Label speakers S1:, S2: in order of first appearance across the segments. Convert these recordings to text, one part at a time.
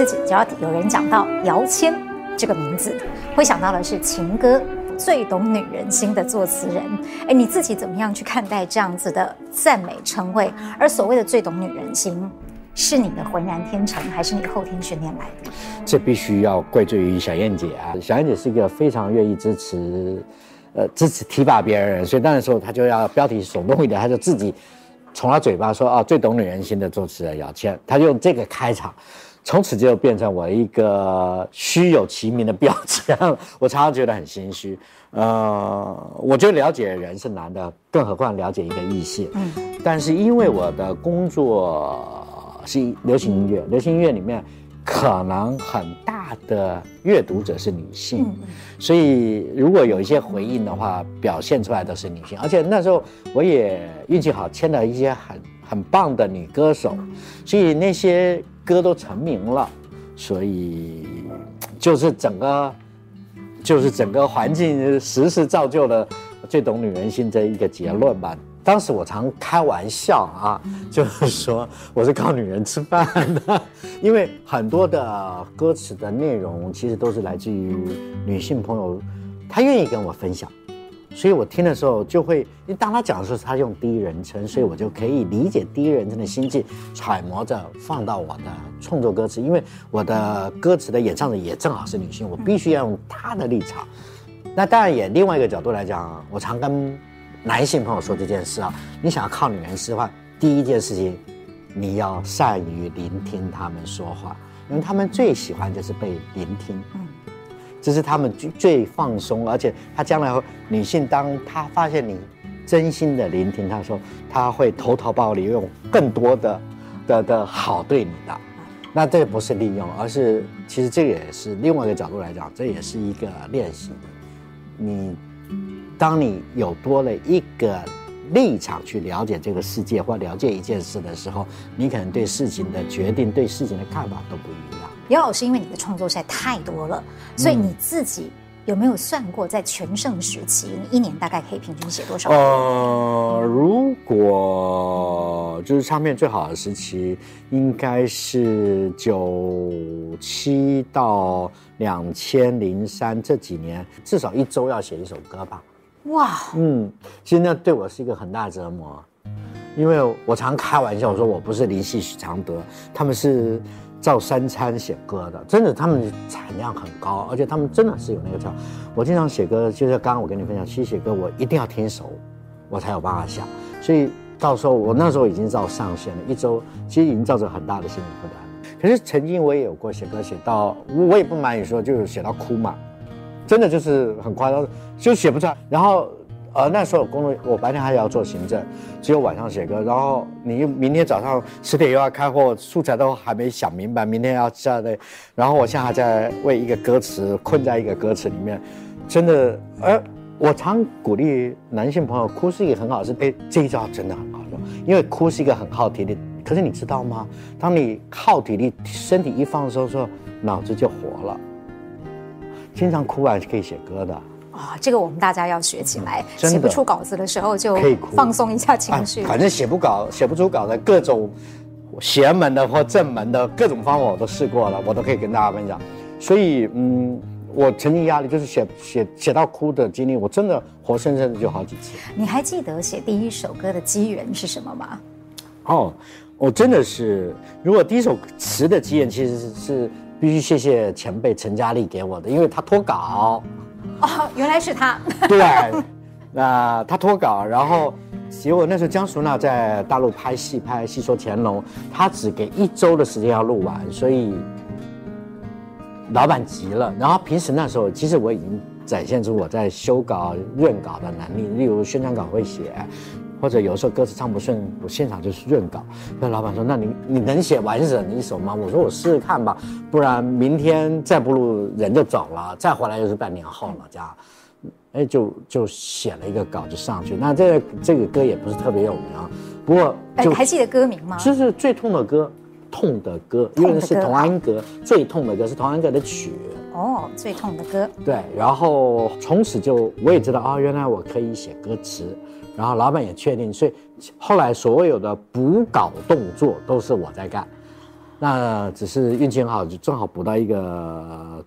S1: 自己只要有人讲到姚谦这个名字，会想到的是情歌最懂女人心的作词人。哎，你自己怎么样去看待这样子的赞美称谓？而所谓的最懂女人心，是你的浑然天成，还是你后天训练来的？
S2: 这必须要怪罪于小燕姐啊！小燕姐是一个非常愿意支持，呃，支持提拔别人，所以那时候她就要标题耸动一点，她就自己从她嘴巴说啊，最懂女人心的作词人姚谦，她用这个开场，从此就变成我一个虚有其名的标签。我常常觉得很心虚。呃，我觉得了解人是难的，更何况了解一个异性。嗯，但是因为我的工作。是流行音乐，流行音乐里面可能很大的阅读者是女性，所以如果有一些回应的话，表现出来都是女性。而且那时候我也运气好，签了一些很很棒的女歌手，所以那些歌都成名了。所以 就是整个就是整个环境时势造就了最懂女人心这一个结论吧。当时我常开玩笑啊，就是说我是靠女人吃饭的，因为很多的歌词的内容其实都是来自于女性朋友，她愿意跟我分享，所以我听的时候就会，因为当他讲的时候，他用第一人称，所以我就可以理解第一人称的心境，揣摩着放到我的创作歌词，因为我的歌词的演唱者也正好是女性，我必须要用她的立场。那当然也另外一个角度来讲，我常跟。男性朋友说这件事啊，你想要靠女人吃饭，第一件事情，你要善于聆听他们说话，因为他们最喜欢就是被聆听，嗯，这是他们最最放松，而且他将来女性当她发现你真心的聆听，她说她会投桃报李，用更多的的的好对你的，那这不是利用，而是其实这也是另外一个角度来讲，这也是一个练习，你。当你有多了一个立场去了解这个世界或了解一件事的时候，你可能对事情的决定、对事情的看法都不一样。
S1: 姚老师，因为你的创作实在太多了，所以你自己有没有算过，在全盛时期，你一年大概可以平均写多少？
S2: 呃，如果就是唱片最好的时期，应该是九七到两千零三这几年，至少一周要写一首歌吧。哇，嗯，其实那对我是一个很大的折磨，因为我常开玩笑说，我不是林夕、许常德，他们是照三餐写歌的，真的，他们产量很高，而且他们真的是有那个叫。我经常写歌，就是刚刚我跟你分享，其实写歌我一定要听熟，我才有办法想。所以到时候我那时候已经照上线了，一周其实已经造成很大的心理负担。可是曾经我也有过写歌写到，我也不瞒你说，就是写到哭嘛。真的就是很夸张，就写不出来。然后，呃，那时候工作，我白天还要做行政，只有晚上写歌。然后你明天早上十点又要开会，素材都还没想明白，明天要下来。然后我现在还在为一个歌词困在一个歌词里面，真的。呃，我常鼓励男性朋友，哭是一个很好事。哎，这一招真的很好用，因为哭是一个很耗体力。可是你知道吗？当你耗体力，身体一放松的时候，脑子就活了。经常哭完是可以写歌的
S1: 啊、哦，这个我们大家要学起来。写不出稿子的时候就可以放松一下情绪。
S2: 反正写不稿、写不出稿的各种邪门的或正门的各种方法我都试过了，我都可以跟大家分享。所以，嗯，我曾经压力就是写写写到哭的经历，我真的活生生的就好几次。
S1: 你还记得写第一首歌的机缘是什么吗？
S2: 哦，我真的是，如果第一首词的机缘其实是。必须谢谢前辈陈嘉丽给我的，因为他脱稿。
S1: 哦，原来是他。
S2: 对，那他脱稿，然后结果那时候江淑娜在大陆拍戏，拍《戏说乾隆》，他只给一周的时间要录完，所以老板急了。然后平时那时候，其实我已经展现出我在修稿、润稿的能力，例如宣传稿会写。或者有时候歌词唱不顺，我现场就是润稿。那老板说：“那你你能写完整一首吗？”我说：“我试试看吧，不然明天再不录人就走了，再回来又是半年后了。”这样，哎，就就写了一个稿就上去。那这个这个歌也不是特别有名啊，不过就
S1: 还记得歌名吗？
S2: 就是最痛的歌，痛的歌，因为是童安格最痛的歌，是童安格的曲。
S1: 哦，最痛的歌。
S2: 对，然后从此就我也知道啊、哦，原来我可以写歌词。然后老板也确定，所以后来所有的补稿动作都是我在干。那只是运气很好，就正好补到一个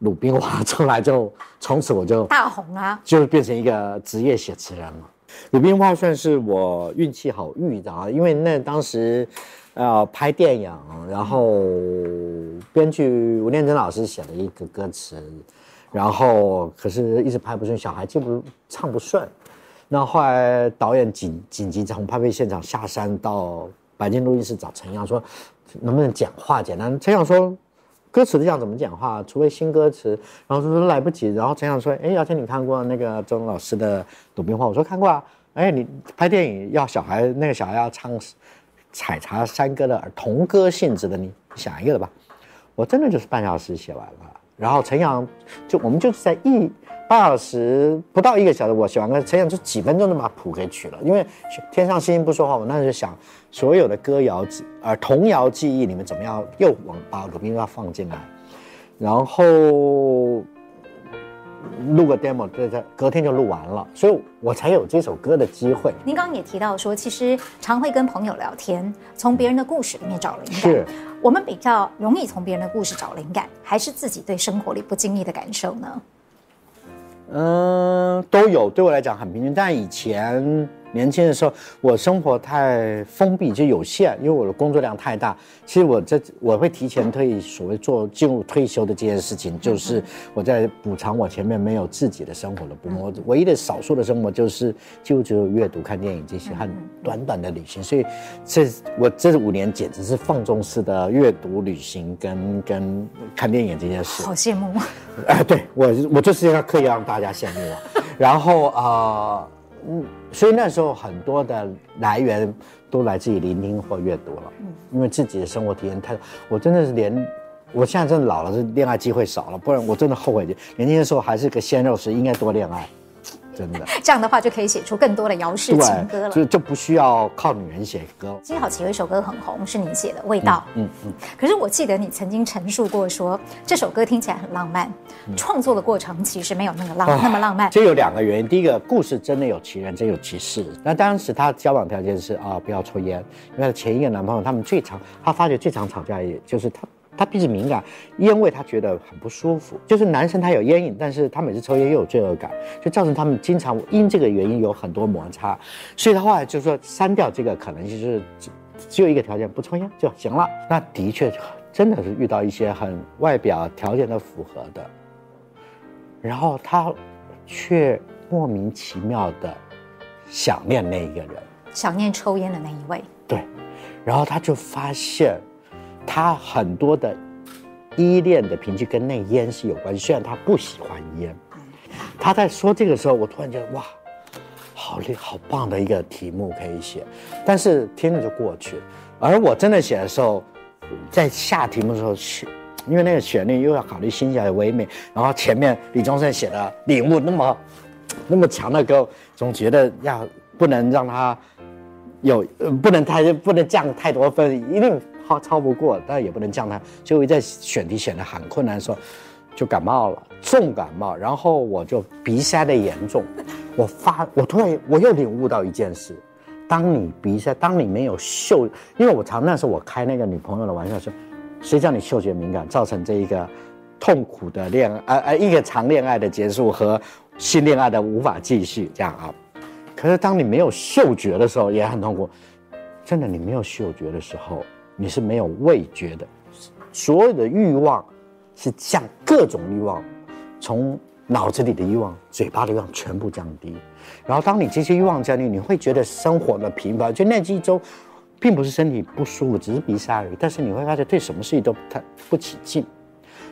S2: 鲁冰花出来，就从此我就
S1: 大红啊，
S2: 就变成一个职业写词人了。鲁冰花算是我运气好遇到，因为那当时，呃，拍电影，然后编剧吴念真老师写了一个歌词，然后可是一直拍不顺，小孩记不唱不顺，那后来导演紧紧急从拍片现场下山到白金录音室找陈阳说。能不能简化简单？陈阳说，歌词这样怎么简化？除非新歌词。然后说来不及。然后陈阳说，哎，姚谦你看过那个周老师的《鲁冰花》？我说看过啊。哎，你拍电影要小孩，那个小孩要唱采茶山歌的童歌性质的，你想一个的吧。我真的就是半小时写完了。然后陈阳就我们就是在一。半小时不到一个小时，我写完歌，陈阳就几分钟就把谱给取了。因为天上星星不说话，我那时候想所有的歌谣记，呃，童谣记忆，你们怎么样又往把鲁冰花放进来，然后录个 demo，对对，隔天就录完了，所以我才有这首歌的机会。
S1: 您刚刚也提到说，其实常会跟朋友聊天，从别人的故事里面找灵感。
S2: 是，
S1: 我们比较容易从别人的故事找灵感，还是自己对生活里不经意的感受呢？
S2: 嗯，都有，对我来讲很平均。但以前年轻的时候，我生活太封闭，就有限，因为我的工作量太大。其实我这我会提前退，所谓做进入退休的这件事情，就是我在补偿我前面没有自己的生活的部分。我唯一的少数的生活就是就只有阅读、看电影这些，很短短的旅行。所以这我这五年简直是放纵式的阅读、旅行跟跟看电影这件事。
S1: 好羡慕。
S2: 哎、呃，对我我就是要刻意让大家羡慕我。然后啊、呃，嗯，所以那时候很多的来源。都来自于聆听或阅读了，因为自己的生活体验太，我真的是连，我现在真的老了，是恋爱机会少了，不然我真的后悔。年轻的时候还是个鲜肉时，应该多恋爱。真的，
S1: 这样的话就可以写出更多的姚氏情歌了，
S2: 就就不需要靠女人写歌。
S1: 金好奇有一首歌很红，是你写的《味道》。嗯嗯。可是我记得你曾经陈述过说，这首歌听起来很浪漫，嗯、创作的过程其实没有那么浪、啊、那么浪漫。
S2: 这有两个原因，第一个故事真的有其人，真有其事。那当时他交往条件是啊，不要抽烟，因为前一个男朋友他们最常，他发觉最常吵架也就是他。他鼻子敏感，烟味他觉得很不舒服。就是男生他有烟瘾，但是他每次抽烟又有罪恶感，就造成他们经常因这个原因有很多摩擦。所以他后来就说删掉这个可能就是只只有一个条件，不抽烟就行了。那的确真的是遇到一些很外表条件的符合的，然后他却莫名其妙的想念那一个人，
S1: 想念抽烟的那一位。
S2: 对，然后他就发现。他很多的依恋的频率跟那烟是有关系，虽然他不喜欢烟。他在说这个时候，我突然觉得哇，好厉好棒的一个题目可以写，但是听着就过去。而我真的写的时候，在下题目的时候去，因为那个旋律又要考虑新小唯美，然后前面李宗盛写的领悟那么那么强的歌，总觉得要不能让他有不能太不能降太多分，一定。超超不过，但也不能降他。结果在选题选的很困难的时候，就感冒了，重感冒。然后我就鼻塞的严重。我发，我突然我又领悟到一件事：当你鼻塞，当你没有嗅，因为我常那时候我开那个女朋友的玩笑说，谁叫你嗅觉敏感，造成这一个痛苦的恋爱，呃呃，一个长恋爱的结束和新恋爱的无法继续这样啊。可是当你没有嗅觉的时候，也很痛苦。真的，你没有嗅觉的时候。你是没有味觉的，所有的欲望是降各种欲望，从脑子里的欲望、嘴巴的欲望全部降低。然后当你这些欲望降低，你会觉得生活的平凡。就那几周，并不是身体不舒服，只是鼻塞而已。但是你会发现对什么事情都不太不起劲。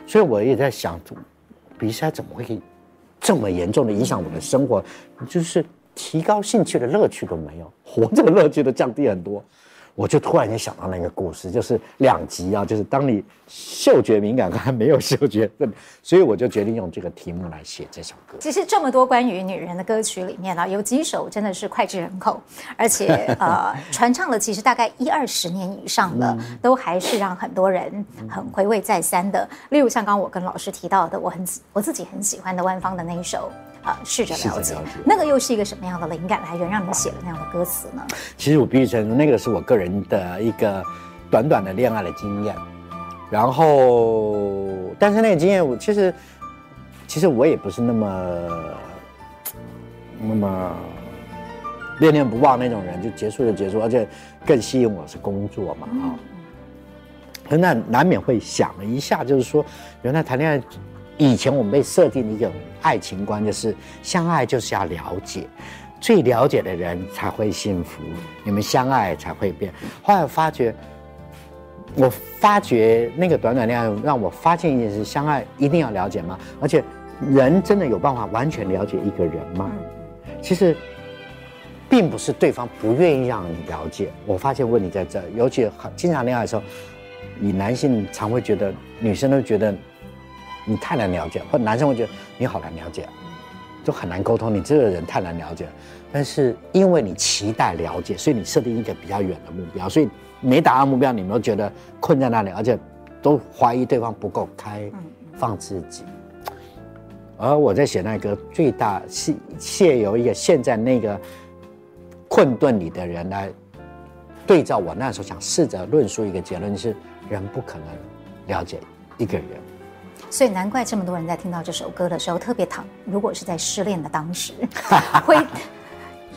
S2: 所以我也在想，鼻塞怎么会这么严重的影响我的生活？就是提高兴趣的乐趣都没有，活着的乐趣都降低很多。我就突然间想到那个故事，就是两极啊，就是当你嗅觉敏感，还没有嗅觉，所以我就决定用这个题目来写这首歌。
S1: 其实这么多关于女人的歌曲里面呢，有几首真的是脍炙人口，而且 呃传唱了其实大概一二十年以上的，都还是让很多人很回味再三的。例如像刚刚我跟老师提到的，我很我自己很喜欢的万芳的那一首。啊，试着了解，那个又是一个什么样的灵感来源，让你写了那样的歌词呢？
S2: 其实我必须承认，那个是我个人的一个短短的恋爱的经验，然后，但是那个经验我其实，其实我也不是那么那么恋恋不忘那种人，就结束就结束，而且更吸引我是工作嘛啊。可那难免会想了一下，就是说，原来谈恋爱以前我们被设定一个爱情观，就是相爱就是要了解。最了解的人才会幸福，你们相爱才会变。后来我发觉，我发觉那个短短恋爱让我发现一件事：相爱一定要了解吗？而且，人真的有办法完全了解一个人吗？其实，并不是对方不愿意让你了解。我发现问题在这，尤其很经常恋爱的时候，你男性常会觉得，女生都觉得你太难了解，或男生会觉得你好难了解。就很难沟通，你这个人太难了解。但是因为你期待了解，所以你设定一个比较远的目标，所以没达到目标，你们都觉得困在那里，而且都怀疑对方不够开放自己。而我在写那个最大是借由一个现在那个困顿里的人来对照我那时候想试着论述一个结论，是人不可能了解一个人。
S1: 所以难怪这么多人在听到这首歌的时候特别疼。如果是在失恋的当时，会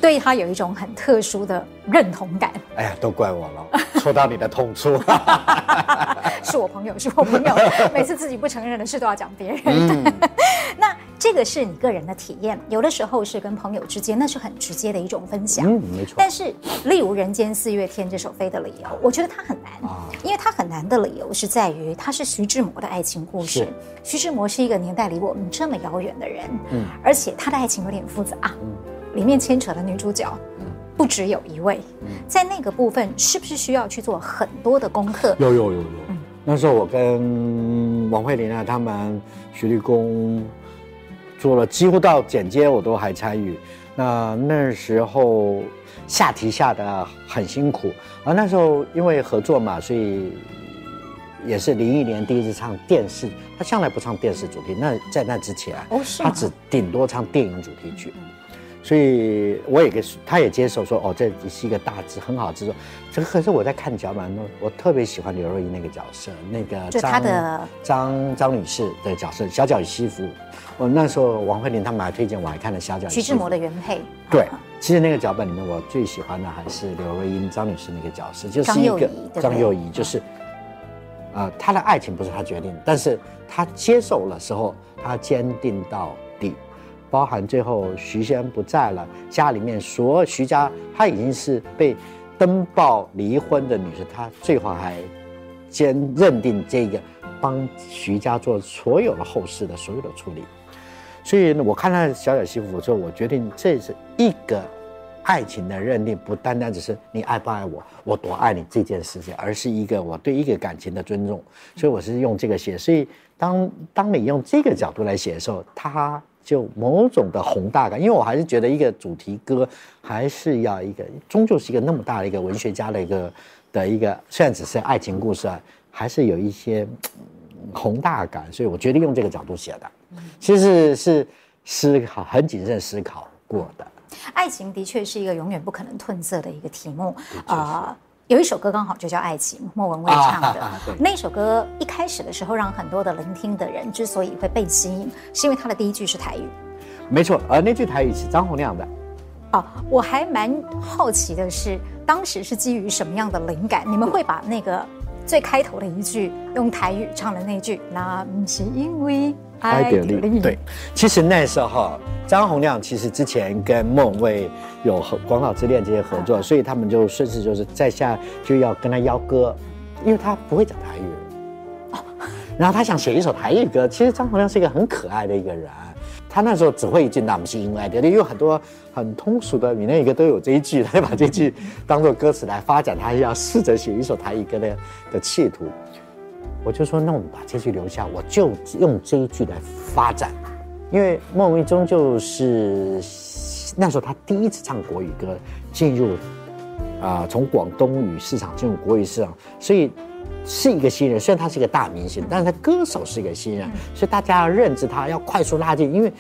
S1: 对他有一种很特殊的认同感。
S2: 哎呀，都怪我了，戳到你的痛处。
S1: 是我朋友，是我朋友，每次自己不承认的事都要讲别人。嗯、那。这个是你个人的体验，有的时候是跟朋友之间，那是很直接的一种分享。
S2: 嗯，没错。
S1: 但是，例如《人间四月天》这首《飞的理由》，我觉得它很难，啊、因为它很难的理由是在于它是徐志摩的爱情故事。徐志摩是一个年代离我们这么遥远的人，嗯，而且他的爱情有点复杂，嗯，里面牵扯了女主角，嗯，不只有一位，嗯，在那个部分是不是需要去做很多的功课？
S2: 有有有有，嗯，那时候我跟王慧玲啊，他们徐立功。做了几乎到剪接我都还参与，那那时候下题下的很辛苦，而那时候因为合作嘛，所以也是零一年第一次唱电视，他向来不唱电视主题，那在那之前，他只顶多唱电影主题曲。所以我也跟他也接受说哦，这是一个大制很好的制作。这个可是我在看脚本中，我特别喜欢刘若英那个角色，那个张的张张女士的角色小脚与西服。我那时候王慧玲他们还推荐我还看了小脚。
S1: 徐志摩的原配。
S2: 对，其实那个脚本里面我最喜欢的还是刘若英张女士那个角色，就是一个张幼仪，就是，呃，他的爱情不是他决定，但是他接受了时候，他坚定到底。包含最后徐先不在了，家里面所徐家，她已经是被登报离婚的女士，她最后还兼认定这个帮徐家做所有的后事的所有的处理。所以呢，我看到小小媳妇之后，我决定这是一个爱情的认定，不单单只是你爱不爱我，我多爱你这件事情，而是一个我对一个感情的尊重。所以我是用这个写。所以当当你用这个角度来写的时候，他。就某种的宏大感，因为我还是觉得一个主题歌还是要一个，终究是一个那么大的一个文学家的一个的一个，虽然只是爱情故事啊，还是有一些宏大感，所以我决定用这个角度写的。其实是，思考很谨慎思考过的。
S1: 爱情的确是一个永远不可能褪色的一个题目啊。呃有一首歌刚好就叫《爱情》，莫文蔚唱的。啊、那首歌一开始的时候，让很多的聆听的人之所以会被吸引，是因为它的第一句是台语。
S2: 没错，而那句台语是张洪亮的。
S1: 哦，我还蛮好奇的是，当时是基于什么样的灵感？你们会把那个最开头的一句用台语唱的那句，那不是因为。爱的力，
S2: 对，其实那时候张洪亮其实之前跟莫文蔚有和《广岛之恋》这些合作，所以他们就顺势就是在下就要跟他邀歌，因为他不会讲台语，然后他想写一首台语歌。其实张洪亮是一个很可爱的一个人，他那时候只会一句“那不是因为爱的力”，因为很多很通俗的闽南语歌都有这一句，他就把这句当做歌词来发展，他要试着写一首台语歌的的企图。我就说，那我们把这句留下，我就用这一句来发展，因为莫文蔚终究是那时候他第一次唱国语歌，进入啊从广东语市场进入国语市场，所以是一个新人。虽然他是一个大明星，但是他歌手是一个新人，所以大家要认知他，要快速拉近。因为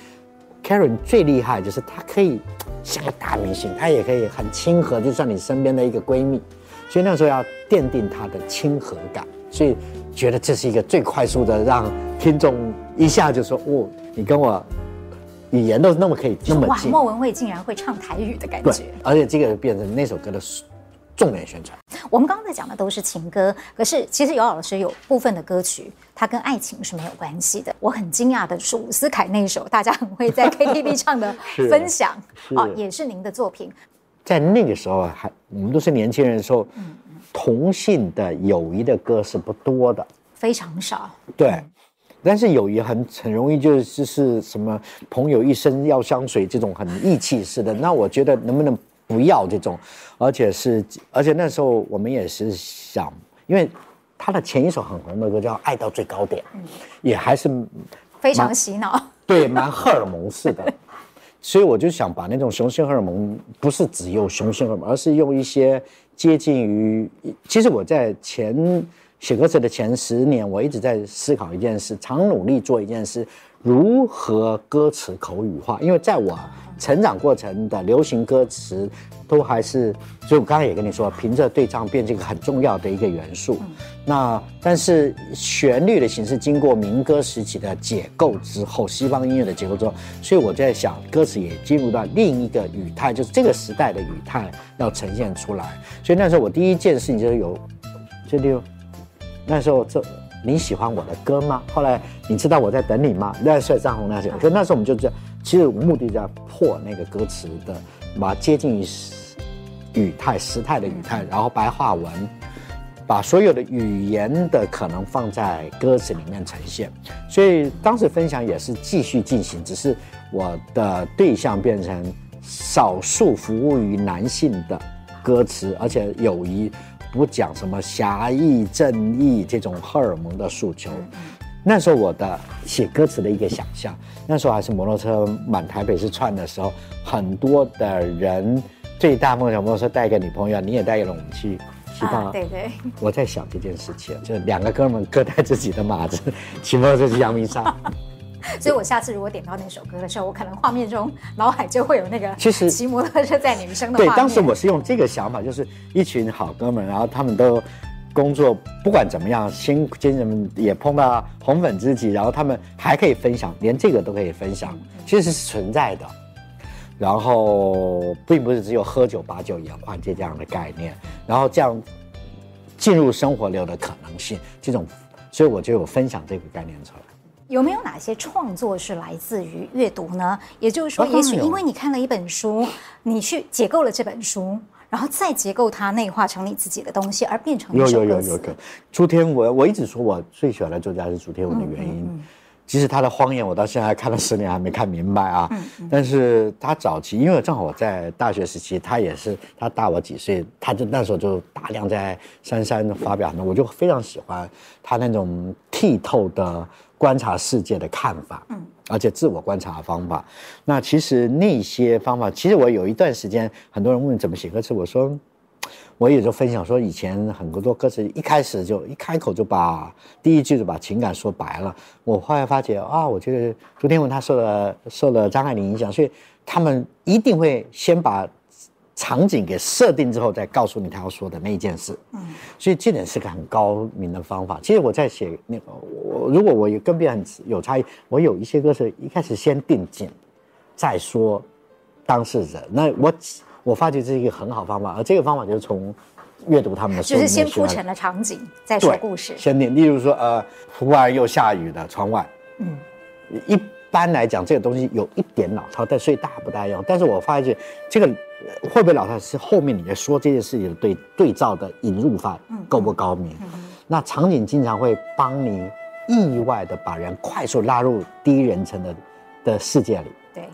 S2: Karen 最厉害就是他可以像个大明星，他也可以很亲和，就像你身边的一个闺蜜。所以那时候要奠定它的亲和感，所以觉得这是一个最快速的让听众一下就说哦，你跟我语言都那么可以那么近。
S1: 哇，莫文蔚竟然会唱台语的感觉，
S2: 对，而且这个变成那首歌的重点宣传。
S1: 我们刚刚在讲的都是情歌，可是其实姚老师有部分的歌曲，它跟爱情是没有关系的。我很惊讶的是伍思凯那一首大家很会在 KTV 唱的《分享》哦，也是您的作品。
S2: 在那个时候啊还我们都是年轻人的时候，嗯、同性的友谊的歌是不多的，
S1: 非常少。
S2: 对，嗯、但是友谊很很容易就是是什么朋友一生要相随这种很义气式的。那我觉得能不能？不要这种，而且是，而且那时候我们也是想，因为他的前一首很红的歌叫《爱到最高点》，嗯，也还是
S1: 非常洗脑，
S2: 对，蛮荷尔蒙似的，所以我就想把那种雄性荷尔蒙，不是只有雄性荷尔蒙，而是用一些接近于，其实我在前写歌词的前十年，我一直在思考一件事，常努力做一件事，如何歌词口语化，因为在我。成长过程的流行歌词都还是，所以我刚才也跟你说，凭着对唱变成一个很重要的一个元素。嗯、那但是旋律的形式经过民歌时期的解构之后，西方音乐的解构之后，所以我在想，歌词也进入到另一个语态，就是这个时代的语态要呈现出来。所以那时候我第一件事情就是有，就例如那时候这你喜欢我的歌吗？后来你知道我在等你吗？那帅张红那些，所以那时候我们就这样。其实目的在破那个歌词的，把接近于语态、时态的语态，然后白话文，把所有的语言的可能放在歌词里面呈现。所以当时分享也是继续进行，只是我的对象变成少数服务于男性的歌词，而且友谊不讲什么侠义、正义这种荷尔蒙的诉求。那时候我的写歌词的一个想象，那时候还是摩托车满台北市串的时候，很多的人最大梦想摩托车带个女朋友，你也带个勇气，希望、啊。对对。我在想这件事情，就两个哥们各带自己的马子，骑摩托车去阳明山。
S1: 所以我下次如果点到那首歌的时候，我可能画面中脑海就会有那个其实骑摩托车载女生的画面。
S2: 对，当时我是用这个想法，就是一群好哥们，然后他们都。工作不管怎么样，新新人们也碰到红粉知己，然后他们还可以分享，连这个都可以分享，其实是存在的。然后并不是只有喝酒把酒言欢这样的概念，然后这样进入生活流的可能性，这种，所以我就有分享这个概念出来。
S1: 有没有哪些创作是来自于阅读呢？也就是说，也许因为你看了一本书，你去解构了这本书。然后再结构它，内化成你自己的东西，而变成。有有有有个
S2: 朱天文，我一直说我最喜欢的作家是朱天文的原因，嗯嗯嗯、其实他的《荒野》我到现在看了十年还没看明白啊。但是他早期，因为正好我在大学时期，他也是他大我几岁，他就那时候就大量在杉杉发表，我就非常喜欢他那种剔透的观察世界的看法。嗯。而且自我观察的方法，那其实那些方法，其实我有一段时间，很多人问怎么写歌词，我说，我也就分享说，以前很多歌词一开始就一开口就把第一句就把情感说白了。我后来发觉啊，我觉得朱天文他受了受了张爱玲影响，所以他们一定会先把。场景给设定之后，再告诉你他要说的那一件事。嗯，所以这点是个很高明的方法。其实我在写那个，我如果我有跟别人有差异，我有一些歌是一开始先定景，再说当事人。那我我发觉这是一个很好方法，而这个方法就是从阅读他们的书，
S1: 就是先铺陈了场景，再说故事。
S2: 先定，例如说，呃，忽然又下雨的，窗外。嗯，一般来讲，这个东西有一点老套，但所以大不大用。但是我发现这个。会不会老套是后面你在说这件事情的对对照的引入法够不高明？嗯嗯、那场景经常会帮你意外的把人快速拉入第一人称的的世界里。
S1: 对，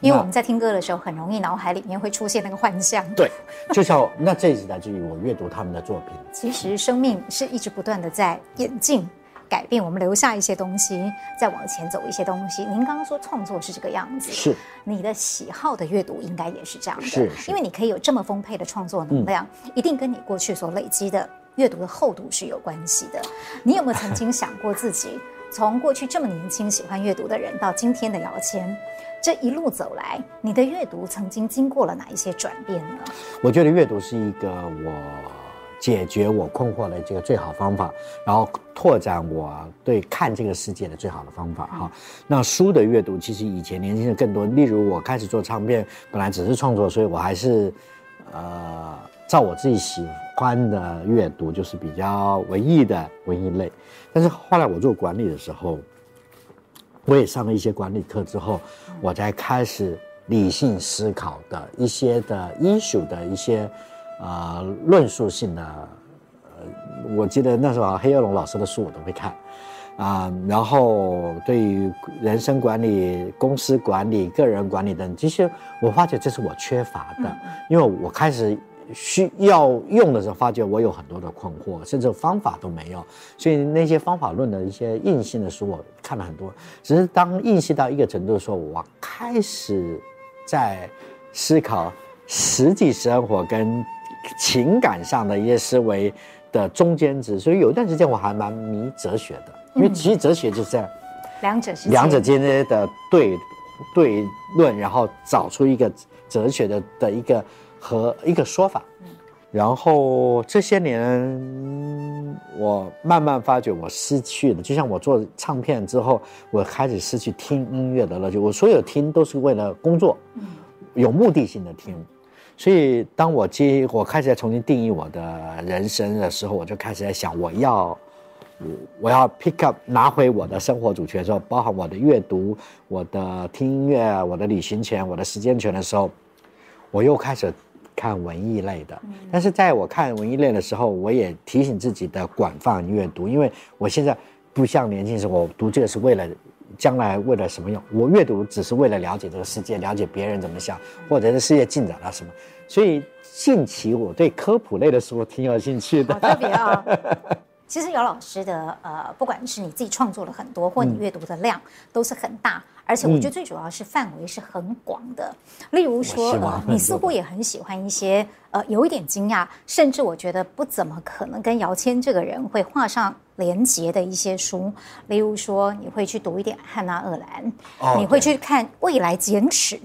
S1: 因为我们在听歌的时候，很容易脑海里面会出现那个幻象。
S2: 对，就像那这是来自于我阅读他们的作品。
S1: 其实生命是一直不断的在演进。改变，我们留下一些东西，再往前走一些东西。您刚刚说创作是这个样子，
S2: 是
S1: 你的喜好的阅读应该也是这样的，因为你可以有这么丰沛的创作能量，嗯、一定跟你过去所累积的阅读的厚度是有关系的。你有没有曾经想过自己从过去这么年轻喜欢阅读的人，到今天的姚谦，这一路走来，你的阅读曾经经过了哪一些转变呢？
S2: 我觉得阅读是一个我解决我困惑的这个最好方法，然后拓展我对看这个世界的最好的方法哈。那书的阅读其实以前年轻人更多，例如我开始做唱片，本来只是创作，所以我还是呃照我自己喜欢的阅读，就是比较文艺的文艺类。但是后来我做管理的时候，我也上了一些管理课之后，我才开始理性思考的一些的艺术的一些。啊、呃，论述性的，呃，我记得那时候黑幼龙老师的书我都会看，啊、呃，然后对于人生管理、公司管理、个人管理等，其实我发觉这是我缺乏的，因为我开始需要用的时候，发觉我有很多的困惑，甚至方法都没有，所以那些方法论的一些硬性的书我看了很多，只是当硬性到一个程度的时候，我开始在思考实际生活跟。情感上的一些思维的中间值，所以有一段时间我还蛮迷哲学的，因为其实哲学就是这样，
S1: 两者是
S2: 两者之间的对对论，然后找出一个哲学的的一个和一个说法。然后这些年，我慢慢发觉我失去了，就像我做唱片之后，我开始失去听音乐的乐趣。我所有听都是为了工作，有目的性的听。所以，当我接我开始在重新定义我的人生的时候，我就开始在想，我要，我要 pick up 拿回我的生活主权的时候，包含我的阅读、我的听音乐、我的旅行权、我的时间权的时候，我又开始看文艺类的。但是在我看文艺类的时候，我也提醒自己的广泛阅读，因为我现在不像年轻时候，我读这个是为了。将来为了什么用？我阅读只是为了了解这个世界，了解别人怎么想，或者是世界进展了什么。所以近期我对科普类的书挺有兴趣的。好特别啊、哦！
S1: 其实姚老师的呃，不管是你自己创作了很多，或你阅读的量都是很大，而且我觉得最主要是范围是很广的。例如说，呃，你似乎也很喜欢一些呃，有一点惊讶，甚至我觉得不怎么可能跟姚谦这个人会画上连结的一些书。例如说，你会去读一点汉娜·厄兰，哦、你会去看《未来简史》。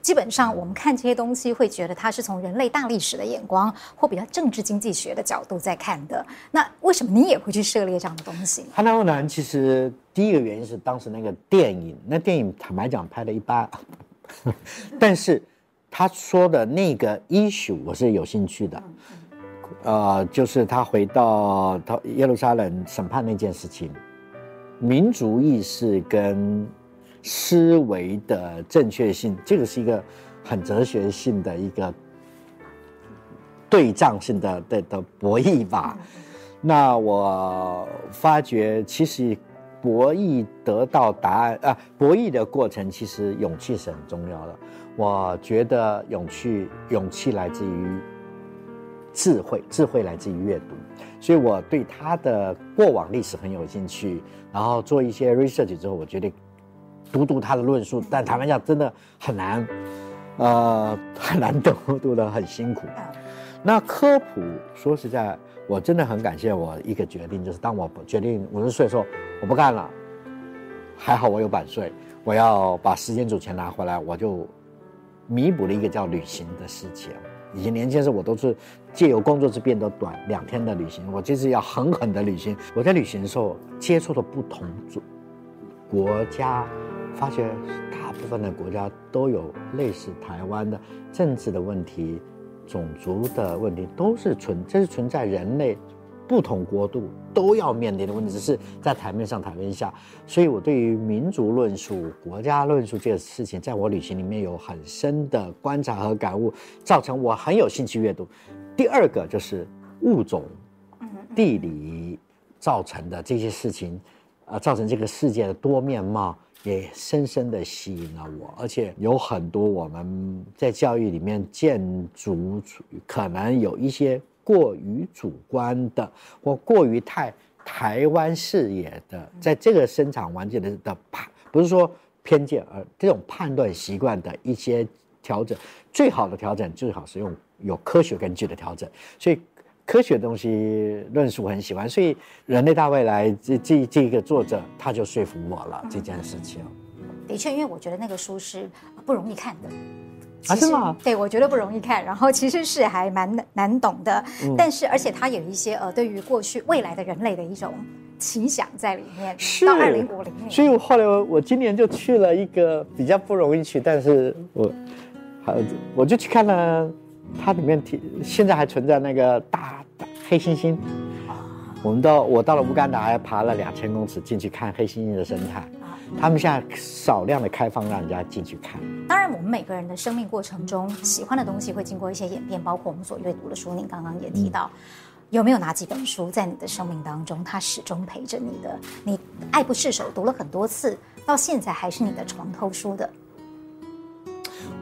S1: 基本上，我们看这些东西，会觉得它是从人类大历史的眼光，或比较政治经济学的角度在看的。那为什么你也会去涉猎这样的东西？
S2: 汉娜·鄂兰其实第一个原因是当时那个电影，那电影坦白讲拍的一般，但是他说的那个 issue 我是有兴趣的，呃，就是他回到他耶路撒冷审判那件事情，民族意识跟。思维的正确性，这个是一个很哲学性的一个对仗性的的的博弈吧。那我发觉，其实博弈得到答案啊，博弈的过程其实勇气是很重要的。我觉得勇气，勇气来自于智慧，智慧来自于阅读。所以我对他的过往历史很有兴趣，然后做一些 research 之后，我觉得。读读他的论述，但坦白讲，真的很难，呃，很难读，读得很辛苦。那科普，说实在，我真的很感谢我一个决定，就是当我决定五十岁的时候，我不干了，还好我有版税，我要把时间主权拿回来，我就弥补了一个叫旅行的事情。以前年轻时我都是借由工作之变得短两天的旅行，我这次要狠狠的旅行。我在旅行的时候接触了不同国家。发觉大部分的国家都有类似台湾的政治的问题、种族的问题，都是存，这是存在人类不同国度都要面临的问题，只是在台面上、台面下。所以我对于民族论述、国家论述这个事情，在我旅行里面有很深的观察和感悟，造成我很有兴趣阅读。第二个就是物种、地理造成的这些事情，啊，造成这个世界的多面貌。也深深地吸引了我，而且有很多我们在教育里面建筑可能有一些过于主观的或过于太台湾视野的，在这个生产环境的的判，不是说偏见，而这种判断习惯的一些调整，最好的调整最好是用有科学根据的调整，所以。科学的东西论述我很喜欢，所以《人类大未来》这这这个作者他就说服我了这件事情。
S1: 的确，因为我觉得那个书是不容易看的。
S2: 啊，是吗？
S1: 对，我觉得不容易看，然后其实是还蛮难懂的，嗯、但是而且它有一些呃，对于过去未来的人类的一种奇想在里面。
S2: 是。
S1: 到二零五零年。
S2: 所以我后来我我今年就去了一个比较不容易去，但是我还我就去看了，它里面提现在还存在那个大大黑猩猩。我们到我到了乌干达，还爬了两千公尺进去看黑猩猩的生态。他们现在少量的开放让人家进去看。
S1: 当然，我们每个人的生命过程中，喜欢的东西会经过一些演变，包括我们所阅读的书。您刚刚也提到，有没有哪几本书在你的生命当中，它始终陪着你的？你爱不释手，读了很多次，到现在还是你的床头书的？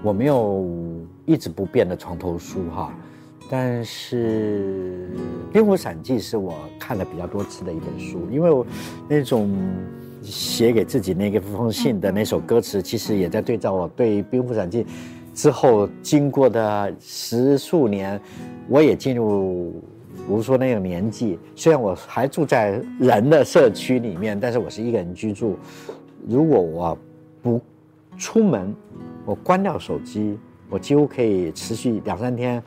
S2: 我没有一直不变的床头书哈，但是《蝙蝠散记》是我看了比较多次的一本书，因为我那种。写给自己那个封信的那首歌词，其实也在对照我对《蝙蝠散记》之后经过的十数年，我也进入，比如说那个年纪，虽然我还住在人的社区里面，但是我是一个人居住。如果我不出门，我关掉手机，我几乎可以持续两三天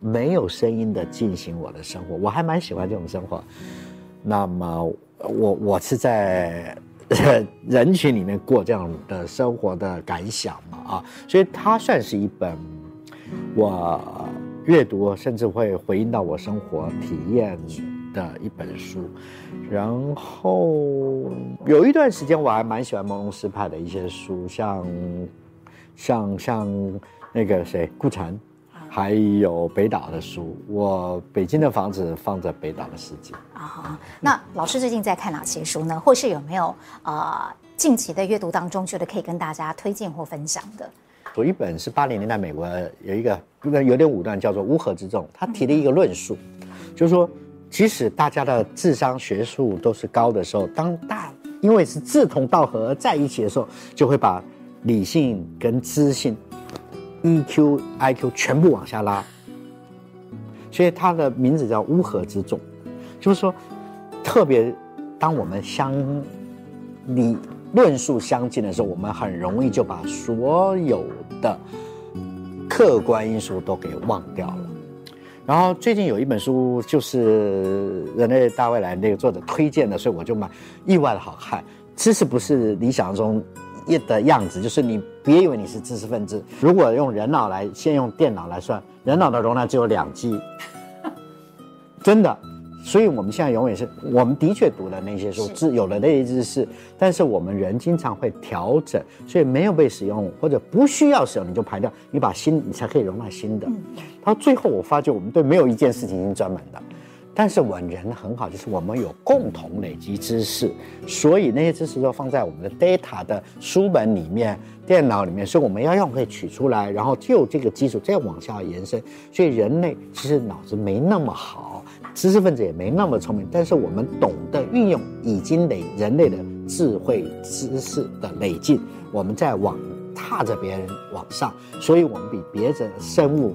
S2: 没有声音的进行我的生活。我还蛮喜欢这种生活。那么我我是在。人群里面过这样的生活的感想嘛啊，所以它算是一本我阅读甚至会回应到我生活体验的一本书。然后有一段时间我还蛮喜欢朦胧诗派的一些书，像像像那个谁顾城。还有北岛的书，我北京的房子放在北岛的诗集
S1: 啊。那老师最近在看哪些书呢？或是有没有呃近期的阅读当中觉得可以跟大家推荐或分享的？
S2: 有一本是八零年代美国有一个有点武断，叫做《乌合之众》，他提了一个论述，嗯、就是说，即使大家的智商学术都是高的时候，当大因为是志同道合而在一起的时候，就会把理性跟知性。EQ、IQ 全部往下拉，所以它的名字叫乌合之众，就是说，特别当我们相理论述相近的时候，我们很容易就把所有的客观因素都给忘掉了。然后最近有一本书，就是《人类大未来》那个作者推荐的，所以我就买，意外的好看。知识不是理想中。一的样子，就是你别以为你是知识分子。如果用人脑来，先用电脑来算，人脑的容量只有两 G，真的。所以我们现在永远是，我们的确读了那些书，知有了那些知识，但是我们人经常会调整，所以没有被使用或者不需要使用，你就排掉，你把新，你才可以容纳新的。到最后，我发觉我们对没有一件事情已经专门的。但是我人很好，就是我们有共同累积知识，所以那些知识都放在我们的 data 的书本里面、电脑里面，所以我们要用可以取出来，然后就这个基础再往下延伸。所以人类其实脑子没那么好，知识分子也没那么聪明，但是我们懂得运用已经累人类的智慧知识的累进，我们在往踏着别人往上，所以我们比别的生物。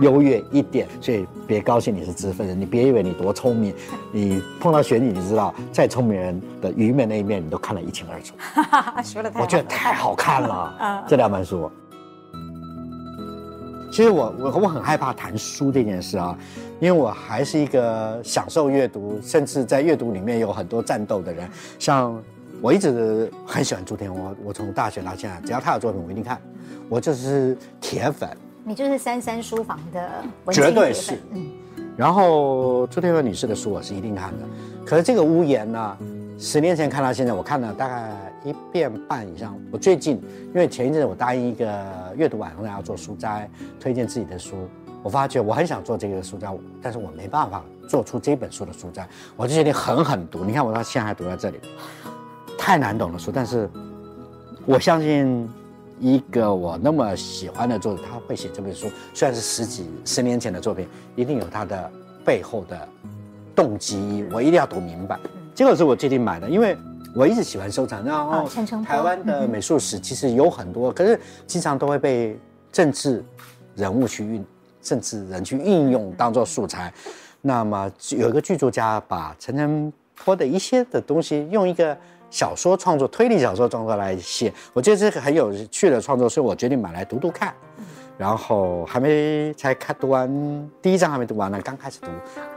S2: 优越一点，所以别高兴你是知识分子，你别以为你多聪明，你碰到选举，你知道再聪明人的愚昧那一面，你都看得一清二楚。
S1: 说的太，
S2: 我觉得太好看了。这两本书，其实我我我很害怕谈书这件事啊，因为我还是一个享受阅读，甚至在阅读里面有很多战斗的人。像我一直很喜欢朱天我，我从大学到现在，只要他有作品，我一定看，我就是铁粉。
S1: 你就是三三书房的文
S2: 绝对是，嗯。然后朱天文女士的书我是一定看的，可是这个屋檐呢，十年前看到现在，我看了大概一遍半以上。我最近因为前一阵子我答应一个阅读晚上要做书斋，推荐自己的书，我发觉我很想做这个书斋，但是我没办法做出这本书的书斋，我就决定狠狠读。你看我到现在还读在这里，太难懂的书，但是我相信。一个我那么喜欢的作者，他会写这本书，虽然是十几十年前的作品，一定有他的背后的动机，我一定要读明白。这个是我最近买的，因为我一直喜欢收藏。然后台湾的美术史其实有很多，可是经常都会被政治人物去运，政治人去运用当做素材。那么有一个剧作家把陈澄波的一些的东西用一个。小说创作，推理小说创作来写，我觉得这个很有趣的创作，所以我决定买来读读看。然后还没才看读完第一章还没读完呢，刚开始读，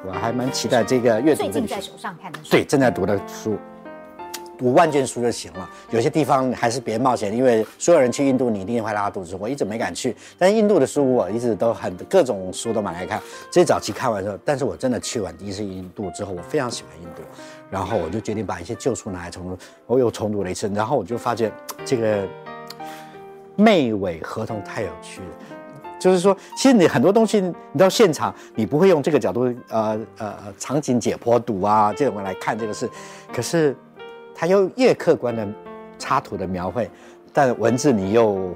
S2: 我还蛮期待这个阅读。
S1: 最近在手上看的书。
S2: 对，正在读的书，读万卷书就行了。有些地方还是别冒险，因为所有人去印度，你一定会拉肚子。我一直没敢去，但是印度的书我一直都很各种书都买来看。这早期看完之后，但是我真的去完第一次印度之后，我非常喜欢印度，然后我就决定把一些旧书拿来重读，我又重读了一次，然后我就发现这个魅伪合同太有趣了。就是说，其实你很多东西，你到现场，你不会用这个角度，呃呃，场景解剖读啊这种来看这个事，可是，它又越客观的插图的描绘，但文字你又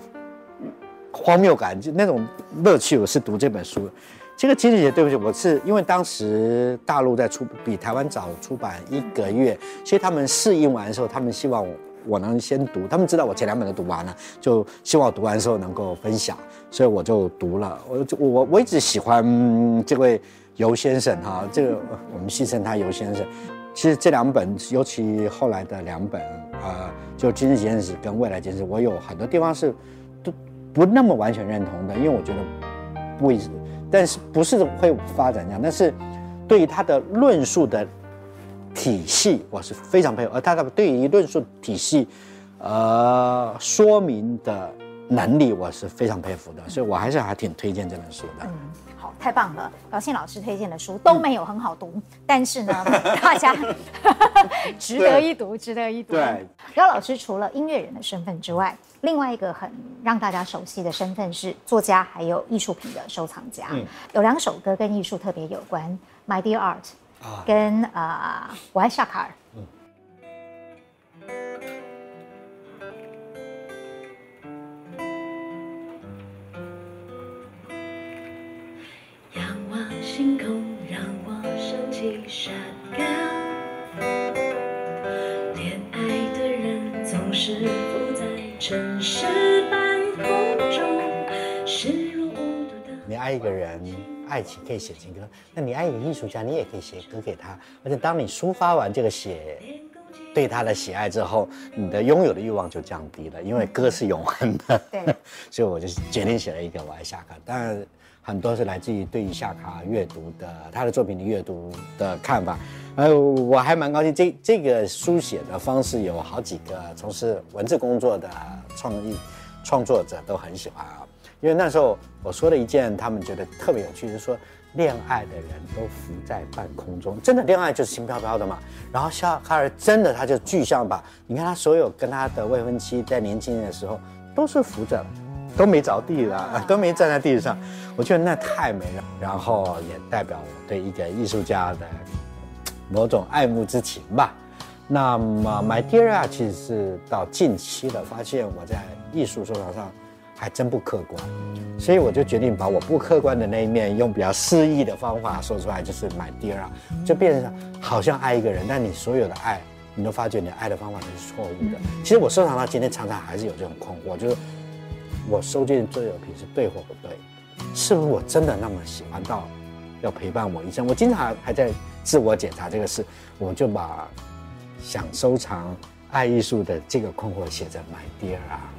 S2: 荒谬感，就那种乐趣，我是读这本书。这个金姐姐，对不起，我是因为当时大陆在出，比台湾早出版一个月，所以他们试印完的时候，他们希望我。我能先读，他们知道我前两本都读完了，就希望我读完的时候能够分享，所以我就读了。我我我一直喜欢这位尤先生哈，这个我们戏称他尤先生。其实这两本，尤其后来的两本，呃，就《今日简史》跟《未来简史》，我有很多地方是都不那么完全认同的，因为我觉得不会，但是不是会发展这样，但是对于他的论述的。体系我是非常佩服，而他的对于论述体系，呃，说明的能力我是非常佩服的，所以我还是还挺推荐这本书的。
S1: 嗯，好，太棒了！高兴老师推荐的书都没有很好读，嗯、但是呢，大家 值得一读，值得一读。
S2: 对，
S1: 高老师除了音乐人的身份之外，另外一个很让大家熟悉的身份是作家，还有艺术品的收藏家。嗯，有两首歌跟艺术特别有关，《My Dear Art》。跟啊、呃，我爱夏卡
S3: 尔。星空，让我想起沙嘎。恋爱的人总是浮在城市半空中，视若无睹的。
S2: 你爱一个人。爱情可以写情歌，那你爱一个艺术家，你也可以写歌给他。而且当你抒发完这个写对他的喜爱之后，你的拥有的欲望就降低了，因为歌是永恒的。对，所以我就决定写了一个《我爱夏卡》，当然很多是来自于对于夏卡阅读的他的作品的阅读的看法。呃，我还蛮高兴，这这个书写的方式有好几个从事文字工作的创意创作者都很喜欢啊。因为那时候我说了一件他们觉得特别有趣，就是说恋爱的人都浮在半空中，真的恋爱就是轻飘飘的嘛。然后夏卡尔真的他就具象吧，你看他所有跟他的未婚妻在年轻的时候都是浮着，都没着地了，都没站在地上，我觉得那太美了。然后也代表我对一个艺术家的某种爱慕之情吧。那么 My Dear Art 其实是到近期的，发现我在艺术收藏上。还真不客观，所以我就决定把我不客观的那一面，用比较诗意的方法说出来，就是 My Dear 啊，就变成好像爱一个人，但你所有的爱，你都发觉你爱的方法都是错误的。其实我收藏到今天，常常还是有这种困惑，就是我收件这作品是对或不对，是不是我真的那么喜欢到要陪伴我一生？我经常还在自我检查这个事，我就把想收藏爱艺术的这个困惑写在 My Dear 啊。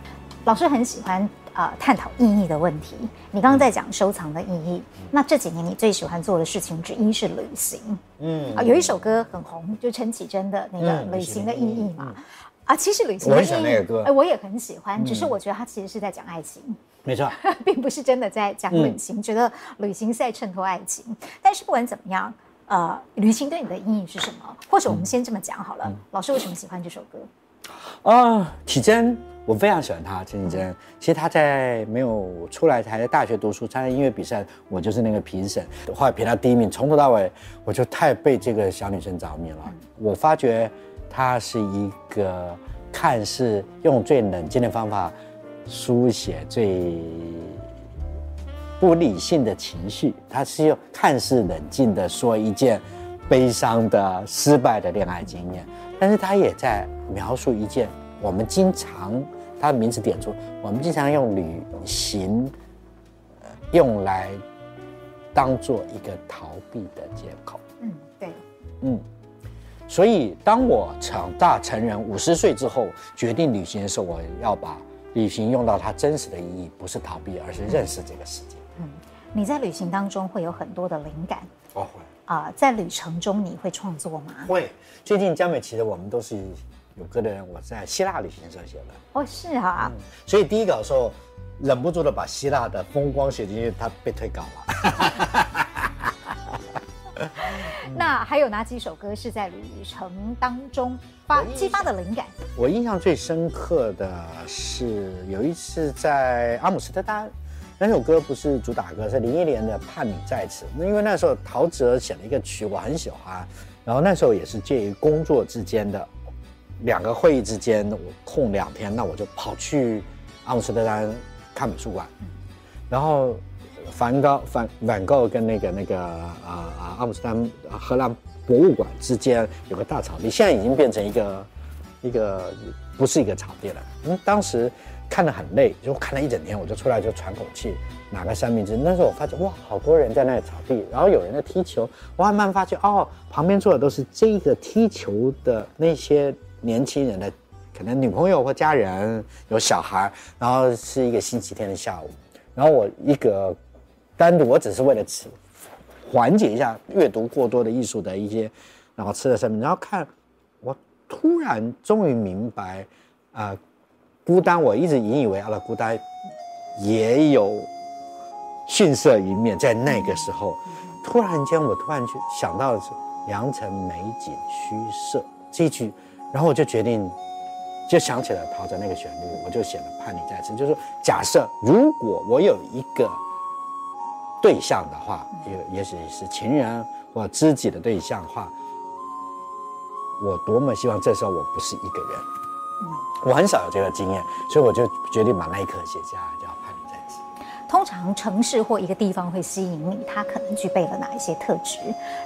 S1: 老师很喜欢。啊、呃，探讨意义的问题。你刚刚在讲收藏的意义，嗯、那这几年你最喜欢做的事情之一是旅行。嗯啊，有一首歌很红，就陈绮贞的那个旅行的意义嘛。嗯、啊，其实旅行我很喜欢那个歌，哎，我也很喜欢。只是我觉得他其实是在讲爱情，
S2: 没错，
S1: 并不是真的在讲旅行。嗯、觉得旅行是在衬托爱情。但是不管怎么样，呃，旅行对你的意义是什么？或者我们先这么讲好了。嗯、老师为什么喜欢这首歌？
S2: 啊，体贞。我非常喜欢他，陈绮贞。其实他在没有出来，还在大学读书，参加音乐比赛，我就是那个评审，后来评他第一名。从头到尾，我就太被这个小女生着迷了。我发觉她是一个看似用最冷静的方法书写最不理性的情绪，它是用看似冷静的说一件悲伤的失败的恋爱经验，但是它也在描述一件我们经常。他的名字点出，我们经常用旅行，呃，用来当做一个逃避的借口。
S1: 嗯，对，
S2: 嗯，所以当我长大成人五十岁之后决定旅行的时候，我要把旅行用到它真实的意义，不是逃避，而是认识这个世界。
S1: 嗯，你在旅行当中会有很多的灵感。
S2: 哦，会
S1: 啊、呃，在旅程中你会创作吗？
S2: 会。最近江美琪的我们都是有歌的人，我在希腊旅行社写的。
S1: 哦，是啊、嗯。
S2: 所以第一稿的时候，忍不住的把希腊的风光写进去，他被退稿了。
S1: 那还有哪几首歌是在旅程当中发激发的灵感？
S2: 我印象最深刻的是有一次在阿姆斯特丹，那首歌不是主打歌，是林忆莲的《盼你在此》。那因为那时候陶喆写了一个曲，我很喜欢。然后那时候也是介于工作之间的两个会议之间，我空两天，那我就跑去阿姆斯特丹看美术馆，然后。梵高、梵梵高跟那个那个啊啊阿姆斯丹荷兰博物馆之间有个大草地，现在已经变成一个一个不是一个草地了。嗯，当时看得很累，就看了一整天，我就出来就喘口气，拿个三明治。那时候我发现哇，好多人在那个草地，然后有人在踢球。我慢慢发现哦，旁边坐的都是这个踢球的那些年轻人的可能女朋友或家人，有小孩，然后是一个星期天的下午，然后我一个。单独，我只是为了吃，缓解一下阅读过多的艺术的一些，然后吃的什么，然后看，我突然终于明白，啊、孤单，我一直引以为傲的孤单，也有逊色一面。在那个时候，突然间，我突然就想到的是“良辰美景虚设”这一句，然后我就决定，就想起了陶喆那个旋律，我就写了《盼你在此》，就是说，假设如果我有一个。对象的话，也也许是情人或知己的对象的话，我多么希望这时候我不是一个人。嗯，我很少有这个经验，所以我就决定把那一刻写下来，叫盼你在此。
S1: 通常城市或一个地方会吸引你，它可能具备了哪一些特质？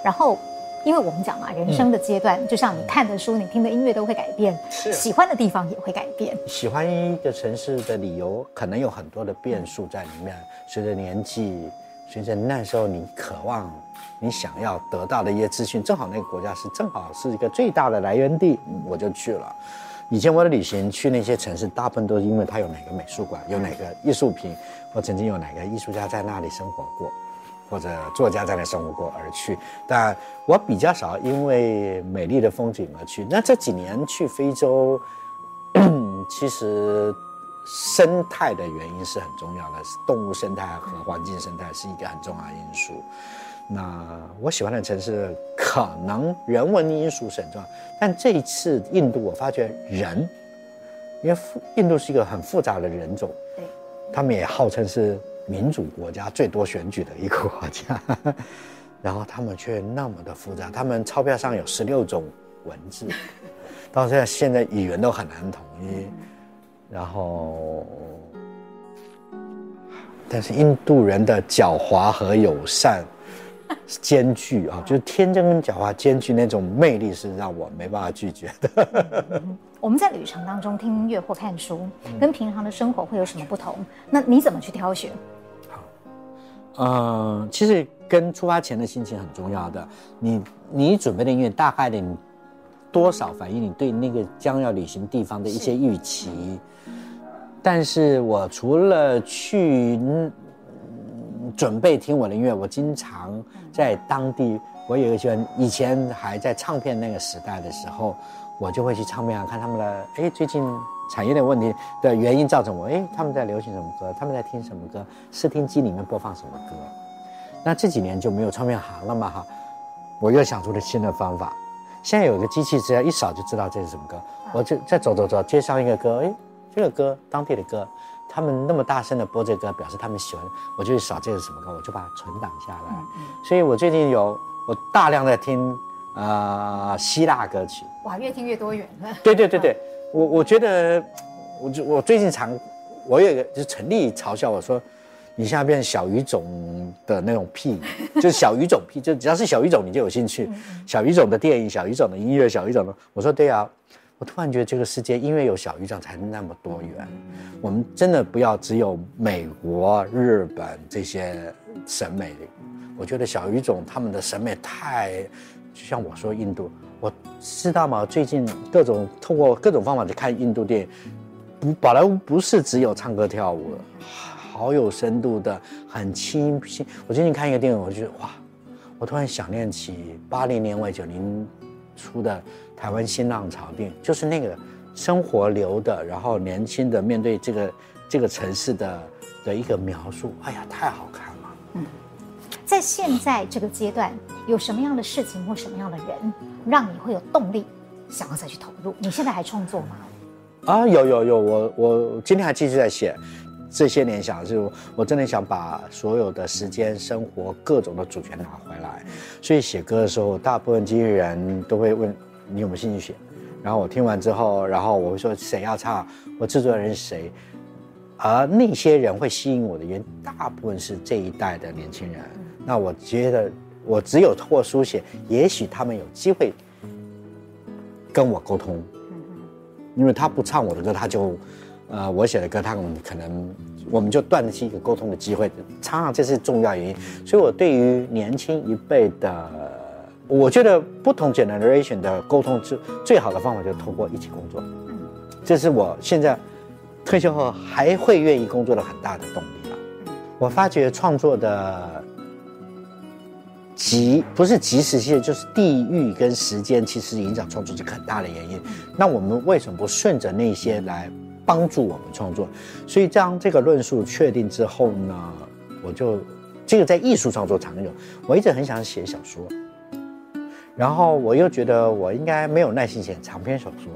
S1: 然后，因为我们讲嘛，人生的阶段，嗯、就像你看的书、你听的音乐都会改变，是喜欢的地方也会改变。
S2: 喜欢一个城市的理由可能有很多的变数在里面，随着年纪。随着那时候你渴望、你想要得到的一些资讯，正好那个国家是正好是一个最大的来源地，我就去了。以前我的旅行去那些城市，大部分都是因为它有哪个美术馆、有哪个艺术品，或曾经有哪个艺术家在那里生活过，或者作家在那里生活过而去。但我比较少因为美丽的风景而去。那这几年去非洲，其实。生态的原因是很重要的，动物生态和环境生态是一个很重要的因素。那我喜欢的城市可能人文因素是很重要，但这一次印度我发觉人，因为印度是一个很复杂的人种，对，他们也号称是民主国家最多选举的一个国家，然后他们却那么的复杂，他们钞票上有十六种文字，到现在现在语言都很难统一。然后，但是印度人的狡猾和友善兼具啊，就是天真跟狡猾兼具那种魅力，是让我没办法拒绝的。
S1: 我们在旅程当中听音乐或看书，跟平常的生活会有什么不同？那你怎么去挑选？
S2: 好，嗯，其实跟出发前的心情很重要的。你你准备的音乐，大概的多少反映你对那个将要旅行地方的一些预期。但是我除了去嗯准备听我的音乐，我经常在当地。我有一个喜欢，以前还在唱片那个时代的时候，我就会去唱片行看他们的。哎，最近产业的问题的原因造成我，哎，他们在流行什么歌？他们在听什么歌？试听机里面播放什么歌？那这几年就没有唱片行了嘛，哈，我又想出了新的方法。现在有一个机器，只要一扫就知道这是什么歌。我就再走走走，接上一个歌，哎。这个歌，当地的歌，他们那么大声的播这个歌，表示他们喜欢。我就去扫这是什么歌，我就把它存档下来。所以我最近有我大量的听啊、呃、希腊歌曲。
S1: 哇，越听越多元了。
S2: 对对对对，我我觉得，我就我最近常，我有一个就是陈立嘲笑我说，你现在变小语种的那种屁，就是小语种屁，就只要是小语种你就有兴趣。小语种的电影，小语种的音乐，小语种的，我说对啊。我突然觉得这个世界，因为有小语种才那么多元。我们真的不要只有美国、日本这些审美。我觉得小语种他们的审美太，就像我说印度，我知道吗？最近各种透过各种方法去看印度电影，不，宝莱坞不是只有唱歌跳舞的，好有深度的，很清新。我最近看一个电影，我就觉得哇，我突然想念起八零年尾九零初的台湾新浪潮电影，就是那个生活流的，然后年轻的面对这个这个城市的的一个描述。哎呀，太好看了。嗯，
S1: 在现在这个阶段，有什么样的事情或什么样的人，让你会有动力想要再去投入？你现在还创作吗？
S2: 啊，有有有，我我今天还继续在写。这些年想就我真的想把所有的时间、生活各种的主权拿回来。所以写歌的时候，大部分经纪人都会问你有没有兴趣写。然后我听完之后，然后我会说谁要唱，我制作人是谁。而那些人会吸引我的原因，大部分是这一代的年轻人。那我觉得我只有通过书写，也许他们有机会跟我沟通。因为他不唱我的歌，他就，呃，我写的歌，他们可能我们就断了一个沟通的机会。常常这是重要原因。所以我对于年轻一辈的，我觉得不同 generation 的沟通最最好的方法就是通过一起工作。这是我现在退休后还会愿意工作的很大的动力吧。我发觉创作的。即不是即时性，就是地域跟时间，其实影响创作是很大的原因。那我们为什么不顺着那些来帮助我们创作？所以将这个论述确定之后呢，我就这个在艺术创作常用。我一直很想写小说，然后我又觉得我应该没有耐心写长篇小说，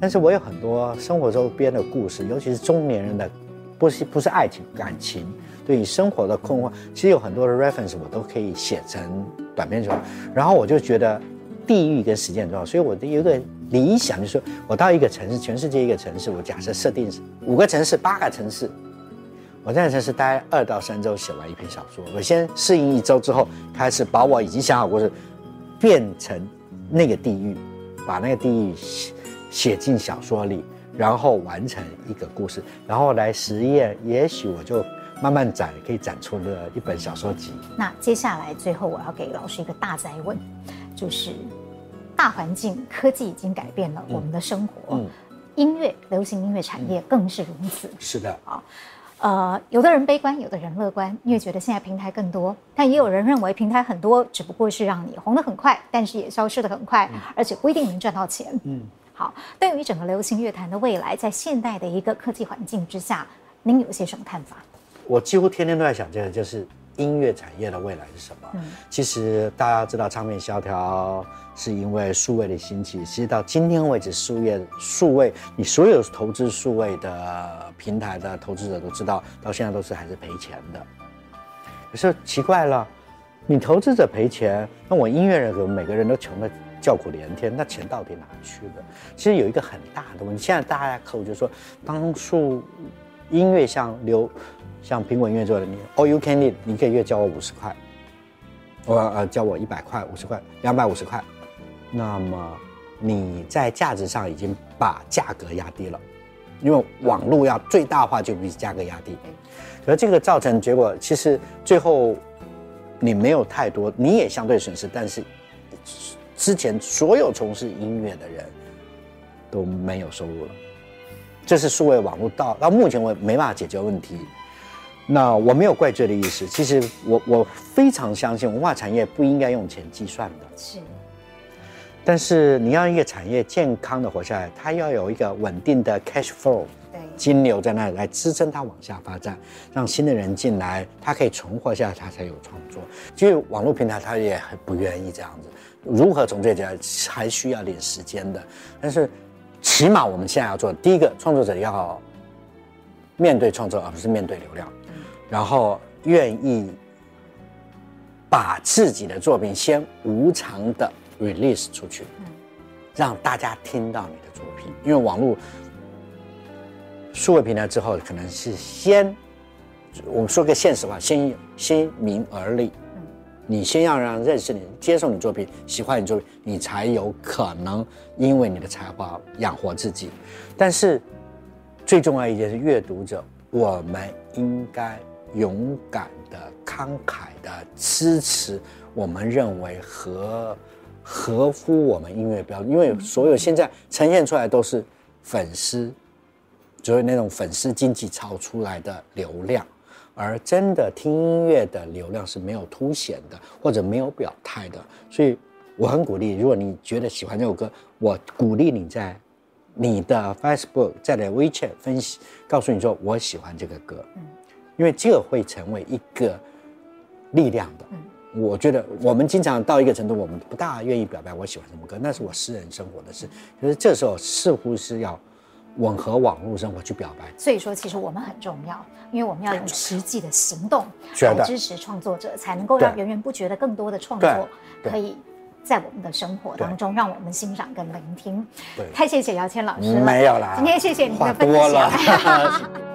S2: 但是我有很多生活周边的故事，尤其是中年人的，不是不是爱情感情。对于生活的困惑，其实有很多的 reference 我都可以写成短篇小说。然后我就觉得地域跟时间重要，所以我的有一个理想，就是说我到一个城市，全世界一个城市，我假设设定是五个城市、八个城市，我在那个城市待二到三周，写完一篇小说。我先适应一周之后，开始把我已经想好故事变成那个地域，把那个地域写写进小说里，然后完成一个故事，然后来实验，也许我就。慢慢展，可以展出了一本小说集。
S1: 那接下来，最后我要给老师一个大灾问，就是大环境科技已经改变了我们的生活，嗯，音乐流行音乐产业更是如此。
S2: 是的啊，
S1: 呃，有的人悲观，有的人乐观，因为觉得现在平台更多，但也有人认为平台很多，只不过是让你红得很快，但是也消失得很快，嗯，而且不一定能赚到钱。嗯，好，对于整个流行乐坛的未来，在现代的一个科技环境之下，您有些什么看法？
S2: 我几乎天天都在想这个，就是音乐产业的未来是什么？嗯，其实大家知道，唱片萧条是因为数位的兴起。其实到今天为止，数位数位，你所有投资数位的平台的投资者都知道，到现在都是还是赔钱的。可是奇怪了，你投资者赔钱，那我音乐人可每个人都穷的叫苦连天，那钱到底哪去了？其实有一个很大的问题，现在大家客户就说，当数音乐像流。像苹果音乐做的，你 All you can need，你可以月交我五十块，我呃交我一百块、五十块、两百五十块，那么你在价值上已经把价格压低了，因为网络要最大化就比价格压低，而这个造成结果，其实最后你没有太多，你也相对损失，但是之前所有从事音乐的人都没有收入了，这是数位网络到到目前为止没办法解决问题。那我没有怪罪的意思，其实我我非常相信文化产业不应该用钱计算的。是，但是你要一个产业健康的活下来，它要有一个稳定的 cash flow，对，金流在那里来支撑它往下发展，让新的人进来，它可以存活下来，它才有创作。其实网络平台它也很不愿意这样子，如何从这家还需要点时间的。但是起码我们现在要做第一个，创作者要面对创作，而不是面对流量。然后愿意把自己的作品先无偿的 release 出去，让大家听到你的作品。因为网络数位平台之后，可能是先我们说个现实话，先先名而立。你先要让认识你，接受你作品，喜欢你作品，你才有可能因为你的才华养活自己。但是最重要一件事，阅读者，我们应该。勇敢的、慷慨的支持，我们认为合合乎我们音乐标准，因为所有现在呈现出来都是粉丝就是那种粉丝经济炒出来的流量，而真的听音乐的流量是没有凸显的，或者没有表态的。所以我很鼓励，如果你觉得喜欢这首歌，我鼓励你在你的 Facebook、在你的 WeChat 分析，告诉你说我喜欢这个歌，因为这会成为一个力量的。我觉得我们经常到一个程度，我们不大愿意表白我喜欢什么歌，那是我私人生活的事。可是这时候似乎是要吻合网络生活去表白。
S1: 所以说，其实我们很重要，因为我们要用实际的行动来支持创作者，才能够让源源不绝的更多的创作可以在我们的生活当中让我们欣赏跟聆听。太谢谢姚谦老师了，
S2: 没有啦，
S1: 今天谢谢你的分享。